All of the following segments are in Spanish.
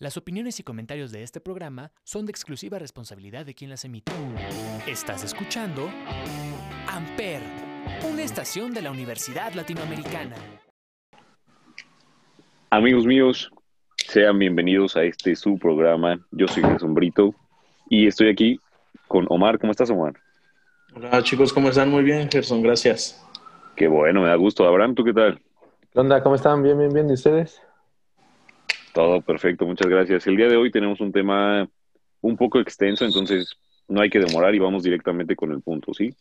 Las opiniones y comentarios de este programa son de exclusiva responsabilidad de quien las emite. Estás escuchando Amper, una estación de la Universidad Latinoamericana. Amigos míos, sean bienvenidos a este su programa. Yo soy Gerson Brito y estoy aquí con Omar. ¿Cómo estás, Omar? Hola chicos, ¿cómo están? Muy bien, Gerson, gracias. Qué bueno, me da gusto. Abraham, ¿tú qué tal? ¿Qué onda? ¿Cómo están? Bien, bien, bien. ¿Y ustedes? Todo perfecto, muchas gracias. El día de hoy tenemos un tema un poco extenso, entonces no hay que demorar y vamos directamente con el punto, ¿sí?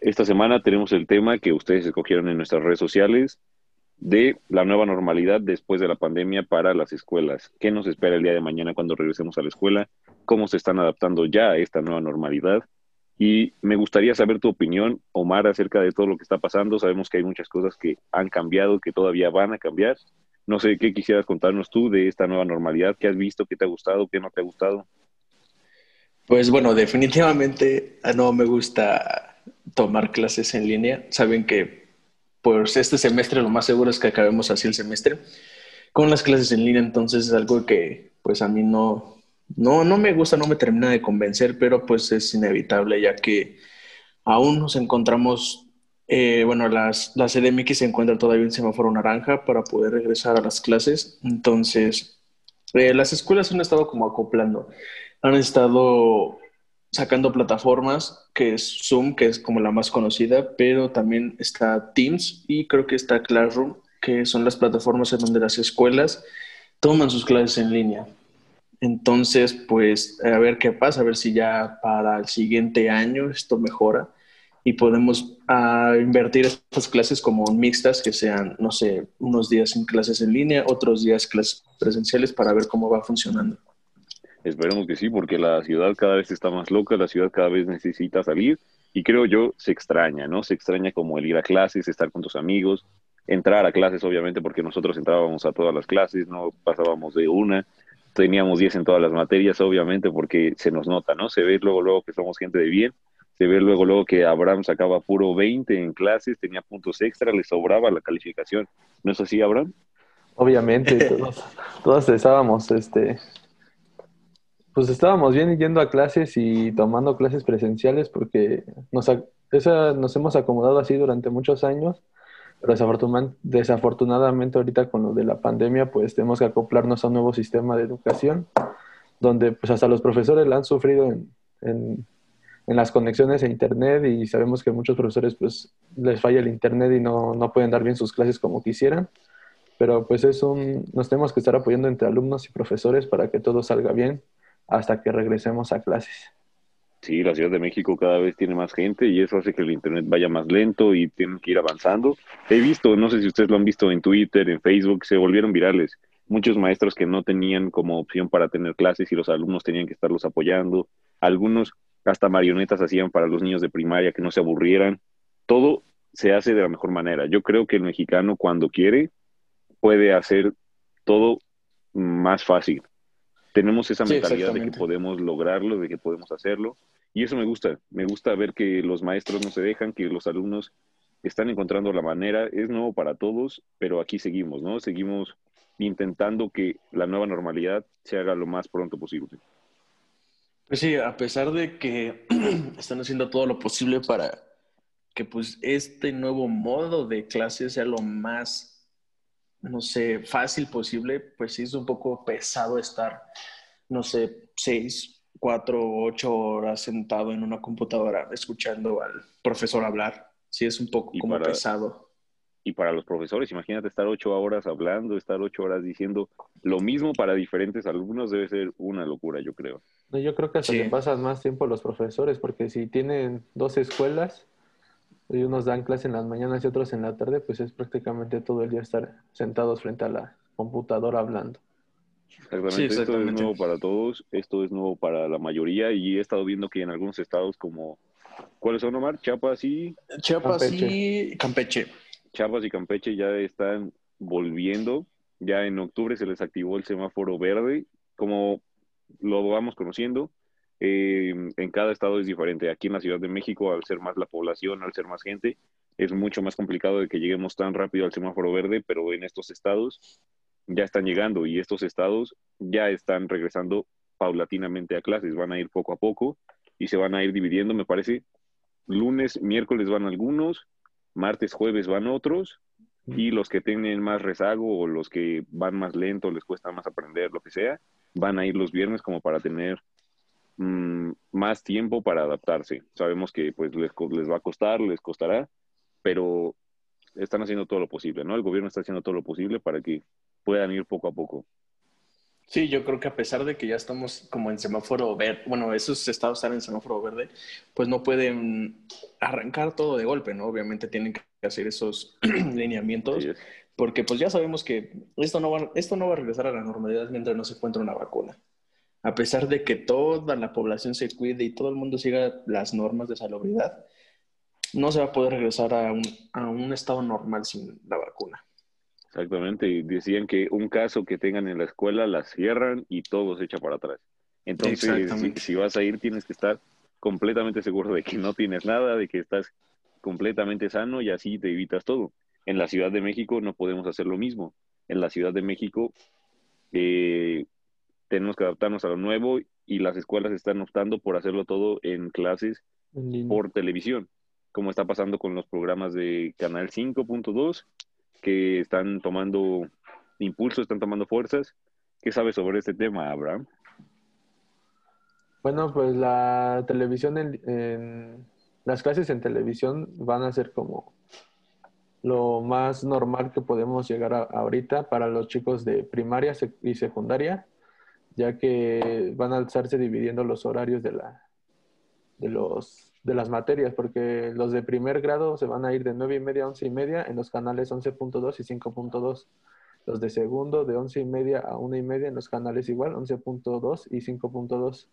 Esta semana tenemos el tema que ustedes escogieron en nuestras redes sociales de la nueva normalidad después de la pandemia para las escuelas. ¿Qué nos espera el día de mañana cuando regresemos a la escuela? ¿Cómo se están adaptando ya a esta nueva normalidad? Y me gustaría saber tu opinión, Omar, acerca de todo lo que está pasando. Sabemos que hay muchas cosas que han cambiado, que todavía van a cambiar. No sé qué quisieras contarnos tú de esta nueva normalidad, qué has visto, qué te ha gustado, qué no te ha gustado. Pues bueno, definitivamente ah, no me gusta tomar clases en línea. Saben que pues este semestre lo más seguro es que acabemos así el semestre con las clases en línea, entonces es algo que pues a mí no, no, no me gusta, no me termina de convencer, pero pues es inevitable ya que aún nos encontramos eh, bueno, las, la CDMX se encuentra todavía en semáforo naranja para poder regresar a las clases. Entonces, eh, las escuelas han estado como acoplando. Han estado sacando plataformas, que es Zoom, que es como la más conocida, pero también está Teams y creo que está Classroom, que son las plataformas en donde las escuelas toman sus clases en línea. Entonces, pues, a ver qué pasa, a ver si ya para el siguiente año esto mejora y podemos uh, invertir estas clases como mixtas, que sean, no sé, unos días en clases en línea, otros días clases presenciales para ver cómo va funcionando. Esperemos que sí, porque la ciudad cada vez está más loca, la ciudad cada vez necesita salir y creo yo se extraña, ¿no? Se extraña como el ir a clases, estar con tus amigos, entrar a clases, obviamente, porque nosotros entrábamos a todas las clases, no pasábamos de una, teníamos 10 en todas las materias, obviamente, porque se nos nota, ¿no? Se ve luego, luego que somos gente de bien se ve luego, luego que Abraham sacaba puro 20 en clases, tenía puntos extra, le sobraba la calificación. ¿No es así, Abraham? Obviamente, todos, todos estábamos, este, pues estábamos bien yendo a clases y tomando clases presenciales porque nos, esa, nos hemos acomodado así durante muchos años, pero desafortunadamente ahorita con lo de la pandemia pues tenemos que acoplarnos a un nuevo sistema de educación donde pues hasta los profesores la han sufrido en en las conexiones a internet y sabemos que muchos profesores pues les falla el internet y no, no pueden dar bien sus clases como quisieran. Pero pues es un, nos tenemos que estar apoyando entre alumnos y profesores para que todo salga bien hasta que regresemos a clases. Sí, la Ciudad de México cada vez tiene más gente y eso hace que el Internet vaya más lento y tienen que ir avanzando. He visto, no sé si ustedes lo han visto en Twitter, en Facebook, se volvieron virales. Muchos maestros que no tenían como opción para tener clases y los alumnos tenían que estarlos apoyando. Algunos hasta marionetas hacían para los niños de primaria que no se aburrieran. Todo se hace de la mejor manera. Yo creo que el mexicano cuando quiere puede hacer todo más fácil. Tenemos esa mentalidad de que podemos lograrlo, de que podemos hacerlo. Y eso me gusta. Me gusta ver que los maestros no se dejan, que los alumnos están encontrando la manera. Es nuevo para todos, pero aquí seguimos, ¿no? Seguimos intentando que la nueva normalidad se haga lo más pronto posible. Pues sí, a pesar de que están haciendo todo lo posible para que pues este nuevo modo de clase sea lo más, no sé, fácil posible, pues sí es un poco pesado estar, no sé, seis, cuatro, ocho horas sentado en una computadora escuchando al profesor hablar. Sí es un poco como pesado y para los profesores, imagínate estar ocho horas hablando, estar ocho horas diciendo lo mismo para diferentes alumnos, debe ser una locura, yo creo. No, yo creo que hasta sí. pasan más tiempo los profesores, porque si tienen dos escuelas y unos dan clase en las mañanas y otros en la tarde, pues es prácticamente todo el día estar sentados frente a la computadora hablando. Exactamente, esto es nuevo para todos, esto es nuevo para la mayoría y he estado viendo que en algunos estados como, ¿cuáles son, Omar? Chiapas y... Chiapas Campeche. y Campeche. Chiapas y Campeche ya están volviendo. Ya en octubre se les activó el semáforo verde. Como lo vamos conociendo, eh, en cada estado es diferente. Aquí en la Ciudad de México, al ser más la población, al ser más gente, es mucho más complicado de que lleguemos tan rápido al semáforo verde, pero en estos estados ya están llegando y estos estados ya están regresando paulatinamente a clases, van a ir poco a poco y se van a ir dividiendo, me parece, lunes, miércoles van algunos, martes, jueves van otros y los que tienen más rezago o los que van más lento, les cuesta más aprender, lo que sea, van a ir los viernes como para tener mm, más tiempo para adaptarse. Sabemos que pues les, les va a costar, les costará, pero están haciendo todo lo posible, ¿no? El gobierno está haciendo todo lo posible para que puedan ir poco a poco. Sí, yo creo que a pesar de que ya estamos como en semáforo verde, bueno, esos estados están en semáforo verde, pues no pueden arrancar todo de golpe, ¿no? Obviamente tienen que hacer esos lineamientos, porque pues ya sabemos que esto no, va, esto no va a regresar a la normalidad mientras no se encuentre una vacuna. A pesar de que toda la población se cuide y todo el mundo siga las normas de salubridad, no se va a poder regresar a un, a un estado normal sin la vacuna. Exactamente, y decían que un caso que tengan en la escuela la cierran y todo se echa para atrás. Entonces, si, vas a ir, tienes que estar completamente seguro de que no tienes nada, de que estás completamente sano y así te evitas todo. En la Ciudad de México no podemos hacer lo mismo. En la Ciudad de México eh, tenemos que adaptarnos a lo nuevo y las escuelas están optando por hacerlo todo en clases por televisión, como está pasando con los programas de Canal 5.2 que están tomando impulso, están tomando fuerzas. ¿Qué sabes sobre este tema, Abraham? Bueno, pues la televisión, en, las clases en televisión van a ser como lo más normal que podemos llegar a, ahorita para los chicos de primaria y secundaria, ya que van a estarse dividiendo los horarios de la de los de las materias, porque los de primer grado se van a ir de 9 y media a 11 y media en los canales 11.2 y 5.2. Los de segundo de 11 y media a 1 y media en los canales igual, 11.2 y 5.2.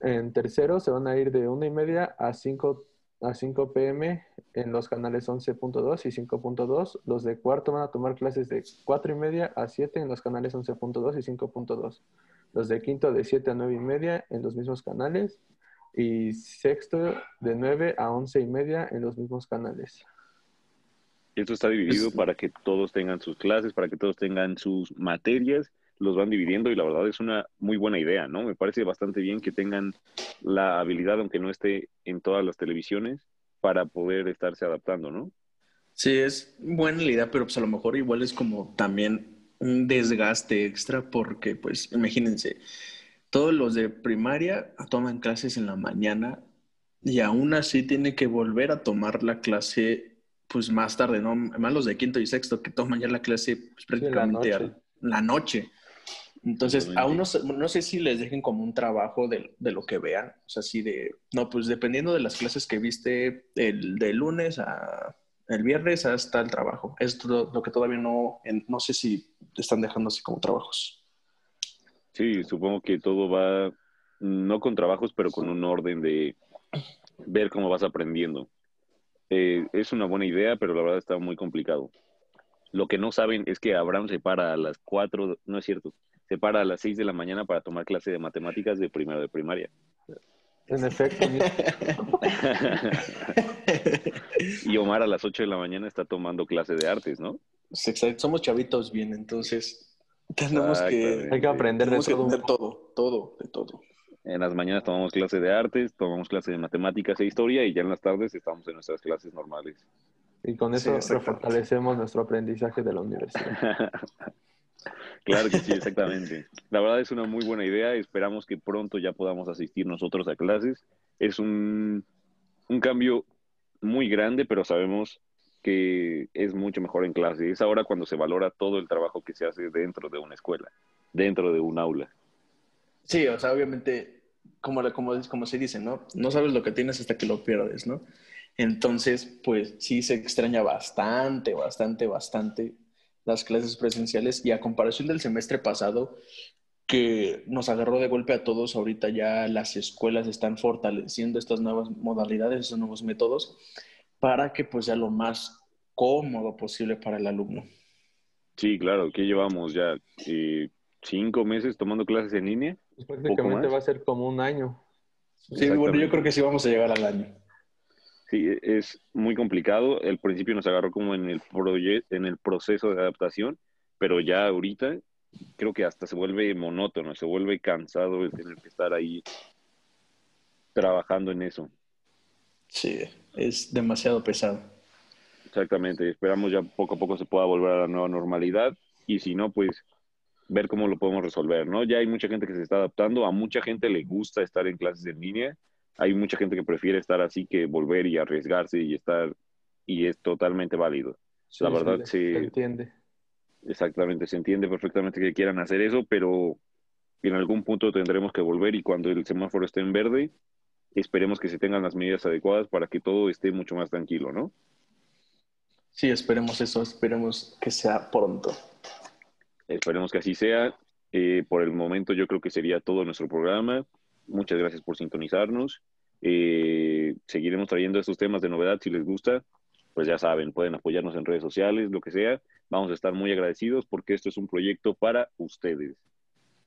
En tercero se van a ir de 1 y media a 5, a 5 pm en los canales 11.2 y 5.2. Los de cuarto van a tomar clases de 4 y media a 7 en los canales 11.2 y 5.2. Los de quinto de 7 a 9 y media en los mismos canales y sexto de 9 a 11 y media en los mismos canales. Esto está dividido para que todos tengan sus clases, para que todos tengan sus materias, los van dividiendo y la verdad es una muy buena idea, ¿no? Me parece bastante bien que tengan la habilidad, aunque no esté en todas las televisiones, para poder estarse adaptando, ¿no? Sí, es buena la idea, pero pues a lo mejor igual es como también un desgaste extra porque, pues, imagínense, todos los de primaria toman clases en la mañana y aún así tiene que volver a tomar la clase pues más tarde, ¿no? Más los de quinto y sexto que toman ya la clase pues, prácticamente la noche. la noche. Entonces, aún no, no, sé si les dejen como un trabajo de, de, lo que vean. O sea, así de, no, pues dependiendo de las clases que viste el de lunes a el viernes hasta el trabajo. Es lo, lo que todavía no, no sé si están dejando así como trabajos. Sí, supongo que todo va, no con trabajos, pero con un orden de ver cómo vas aprendiendo. Eh, es una buena idea, pero la verdad está muy complicado. Lo que no saben es que Abraham se para a las 4, no es cierto, se para a las 6 de la mañana para tomar clase de matemáticas de primero de primaria. En efecto. y Omar a las 8 de la mañana está tomando clase de artes, ¿no? Somos chavitos bien, entonces tenemos que, Hay que aprender de todo. todo, de todo, En las mañanas tomamos clase de artes, tomamos clase de matemáticas e historia y ya en las tardes estamos en nuestras clases normales. Y con eso fortalecemos nuestro aprendizaje de la universidad. claro que sí, exactamente. La verdad es una muy buena idea. Esperamos que pronto ya podamos asistir nosotros a clases. Es un, un cambio muy grande, pero sabemos que es mucho mejor en clase. Es ahora cuando se valora todo el trabajo que se hace dentro de una escuela, dentro de un aula. Sí, o sea, obviamente, como, como, como se dice, ¿no? No sabes lo que tienes hasta que lo pierdes, ¿no? Entonces, pues sí se extraña bastante, bastante, bastante las clases presenciales y a comparación del semestre pasado, que nos agarró de golpe a todos, ahorita ya las escuelas están fortaleciendo estas nuevas modalidades, estos nuevos métodos para que pues sea lo más cómodo posible para el alumno. Sí, claro, que llevamos ya eh, cinco meses tomando clases en línea. Pues prácticamente va a ser como un año. Sí, bueno, yo creo que sí vamos a llegar al año. Sí, es muy complicado. El principio nos agarró como en el, en el proceso de adaptación, pero ya ahorita creo que hasta se vuelve monótono, se vuelve cansado de tener que estar ahí trabajando en eso. Sí, es demasiado pesado. Exactamente, esperamos ya poco a poco se pueda volver a la nueva normalidad y si no, pues ver cómo lo podemos resolver, ¿no? Ya hay mucha gente que se está adaptando, a mucha gente le gusta estar en clases en línea, hay mucha gente que prefiere estar así que volver y arriesgarse y estar, y es totalmente válido. la verdad, se, se entiende. Exactamente, se entiende perfectamente que quieran hacer eso, pero en algún punto tendremos que volver y cuando el semáforo esté en verde, esperemos que se tengan las medidas adecuadas para que todo esté mucho más tranquilo, ¿no? Sí, esperemos eso, esperemos que sea pronto. Esperemos que así sea. Eh, por el momento yo creo que sería todo nuestro programa. Muchas gracias por sintonizarnos. Eh, seguiremos trayendo estos temas de novedad si les gusta. Pues ya saben, pueden apoyarnos en redes sociales, lo que sea. Vamos a estar muy agradecidos porque esto es un proyecto para ustedes.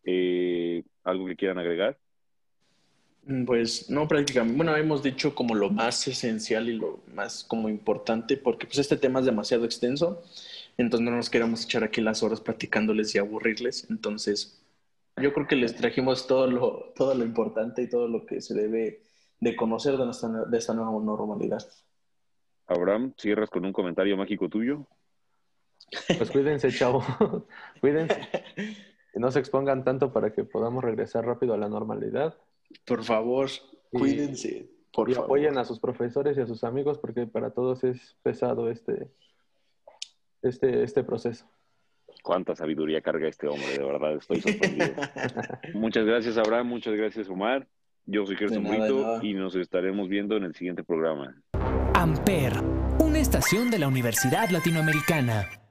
Eh, ¿Algo que quieran agregar? Mm, pues no prácticamente. Bueno, hemos dicho como lo más esencial y lo más como importante, porque pues este tema es demasiado extenso, entonces no nos queremos echar aquí las horas platicándoles y aburrirles. Entonces, yo creo que les trajimos todo lo, todo lo importante y todo lo que se debe de conocer de, nuestra, de esta nueva normalidad. Abraham, cierras con un comentario mágico tuyo. Pues cuídense, chavo. cuídense. No se expongan tanto para que podamos regresar rápido a la normalidad. Por favor, cuídense. Por y favor. apoyen a sus profesores y a sus amigos porque para todos es pesado este, este, este proceso. Cuánta sabiduría carga este hombre, de verdad, estoy sorprendido. muchas gracias, Abraham, muchas gracias, Omar. Yo soy Gerson Brito y nos estaremos viendo en el siguiente programa. Amper, una estación de la Universidad Latinoamericana.